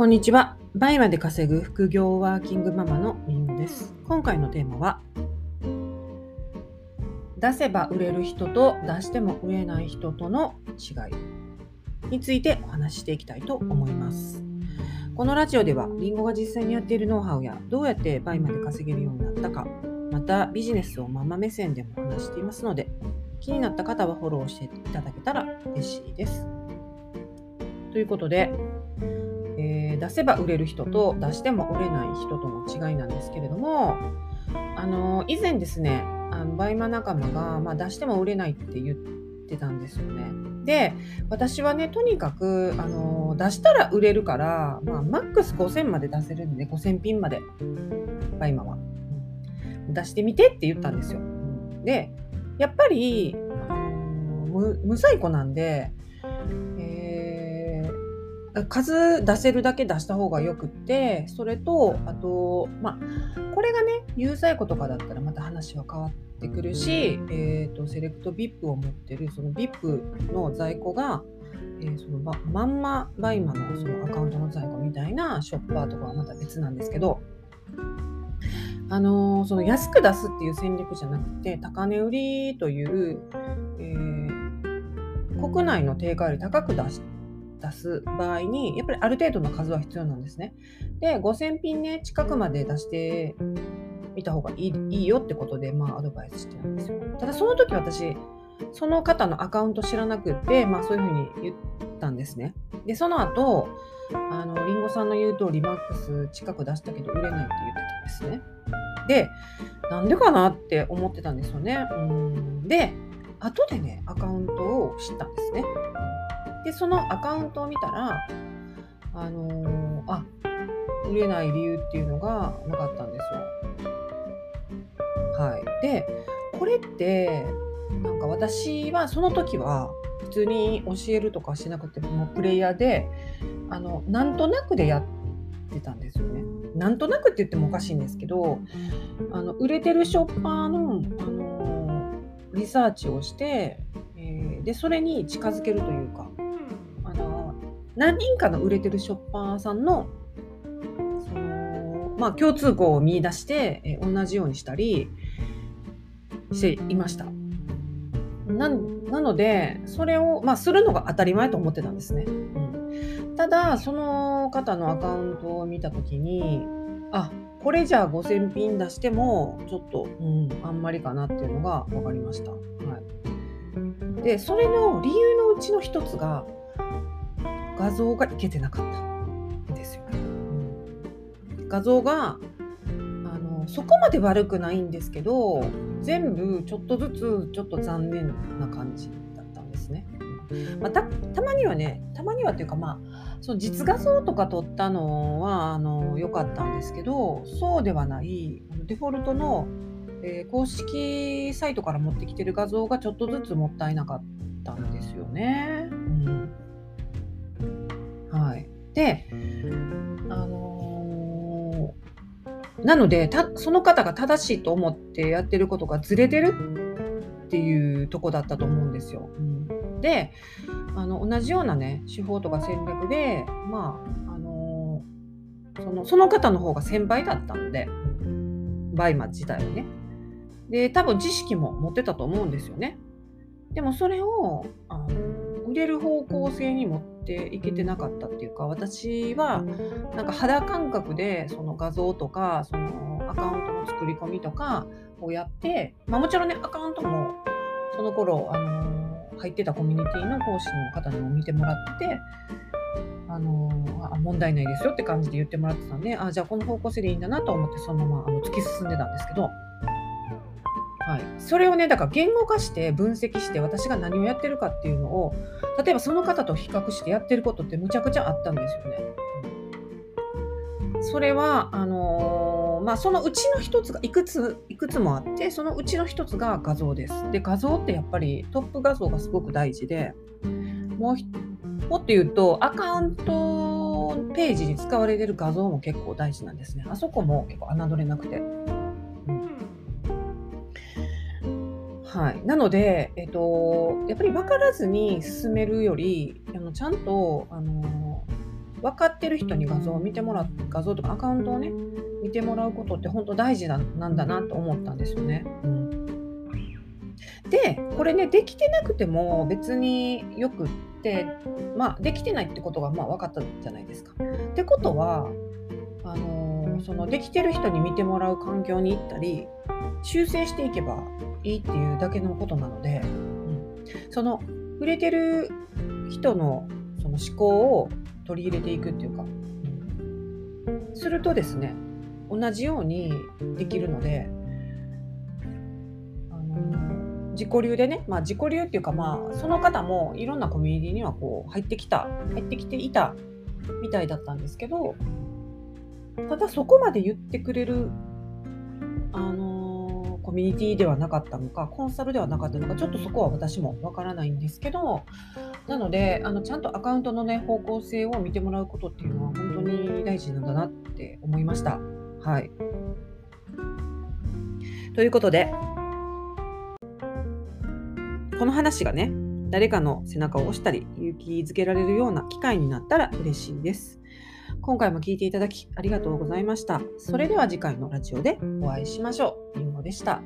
こんにちは。倍まで稼ぐ副業ワーキングママのみんです。今回のテーマは、出せば売れる人と出しても売れない人との違いについてお話ししていきたいと思います。このラジオでは、りんごが実際にやっているノウハウや、どうやって倍まで稼げるようになったか、またビジネスをママ目線でも話していますので、気になった方はフォローしていただけたら嬉しいです。ということで、出せば売れる人と出しても売れない人との違いなんですけれども、あの以前ですね、あの BUYMA仲間が、まあ、出しても売れないって言ってたんですよね。で、私はね、とにかく、あの出したら売れるから、まあ、マックス5000まで出せるんで、5000品まで、 BUYMAは。出してみてって言ったんですよ。で、やっぱり、あの無在庫なんで、数出せるだけ出した方がよくってそれとあとまあこれがね有在庫とかだったらまた話は変わってくるし、えーと、セレクト VIP を持ってるその VIP の在庫が、えー、そのままんま BUYMA のそのアカウントの在庫みたいなショッパーとかはまた別なんですけどあのー、その安く出すっていう戦略じゃなくて高値売りという、えー、国内の定価より高く出し出す場合に、やっぱりある程度の数は必要なんですね。で、5000ピンね、近くまで出してみた方がいいいいよってことで、まあ、アドバイスしてるんですよ。ただ、その時私、その方のアカウント知らなくって、まあ、そういうふうに言ったんですね。で、その後、あの、リンゴさんの言う通り、マックス近く出したけど売れないって言ってたんですね。で、なんでかなって思ってたんですよね。うんで、後でね、アカウントを知ったんですね。で、そのアカウントを見たら、あのー、あ、売れない理由っていうのが分かったんですよ。はい。で、これって、なんか私はその時は普通に教えるとかしなくてもプレイヤーで、あの、なんとなくでやってたんですよね。なんとなくって言ってもおかしいんですけど、あの売れてるショッパーの、あのリサーチをして、えー、でそれに近づけるというか何人かの売れてるショッパーさんのその、まあ、共通項を見出して、え同じようにしたりしていました。ななのでそれを、まあ、するのが当たり前と思ってたんですね。うん、ただその方のアカウントを見た時にあこれじゃあ5000ピン出してもちょっと、うん、あんまりかなっていうのが分かりました。はい、でそれの理由のうちの一つが画像がいけてなかったんですよ。画像があのそこまで悪くないんですけど全部ちょっとずつちょっと残念な感じだったんですね。まあ、たたまにはねたまにはっていうかまあその実画像とか撮ったのはあの良かったんですけどそうではないデフォルトの、えー、公式サイトから持ってきてる画像がちょっとずつもったいなかったんですよね。うんはい。で、あのー、なのでた、その方が正しいと思ってやってることがずれてるっていうとこだったと思うんですよ。うん、で、あの同じようなね、手法とか戦略で、まあ、あのー、そのその方の方が先輩だったので、 BUYMA 自体はね。で、多分知識も持ってたと思うんですよね。でもそれをあの売れる方向性に持っていけてなかったっていうか私はなんか肌感覚でその画像とかそのアカウントの作り込みとかをやって、まあ、もちろんねアカウントもその頃あの入ってたコミュニティの講師の方にも見てもらってあのあ問題ないですよって感じで言ってもらってたんであじゃあこの方向性でいいんだなと思ってそのままあの突き進んでたんですけどはい、それをねだから言語化して分析して私が何をやってるかっていうのを例えばその方と比較してやってることってむちゃくちゃあったんですよね。それはあのー、まあ、そのうちの一つがいくついくつもあってそのうちの一つが画像です。で画像ってやっぱりトップ画像がすごく大事でもうもっと言うとアカウントページに使われてる画像も結構大事なんですね。あそこも結構侮れなくて。はい、なので、えっと、やっぱり分からずに進めるよりあのちゃんとあの分かってる人に画像を見てもらって画像とかアカウントをね見てもらうことって本当大事なんだなと思ったんですよね。うんでこれねできてなくても別によくってまあできてないってことがまあ分かったじゃないですか。ってことはあのそのできてる人に見てもらう環境に行ったり修正していけばいいっていうだけのことなので、うん、その売れてる人のその思考を取り入れていくっていうか、するとですね同じようにできるのであの自己流でね、まあ、自己流っていうか、まあ、その方もいろんなコミュニティにはこう入ってきた入ってきていたみたいだったんですけどただそこまで言ってくれる、あのー、コミュニティではなかったのかコンサルではなかったのかちょっとそこは私もわからないんですけどなのであのちゃんとアカウントの、ね、方向性を見てもらうことっていうのは本当に大事なんだなって思いました。はい、ということでこの話がね、誰かの背中を押したり、勇気づけられるような機会になったら嬉しいです。今回も聞いていただきありがとうございました。それでは次回のラジオでお会いしましょう。りんごでした。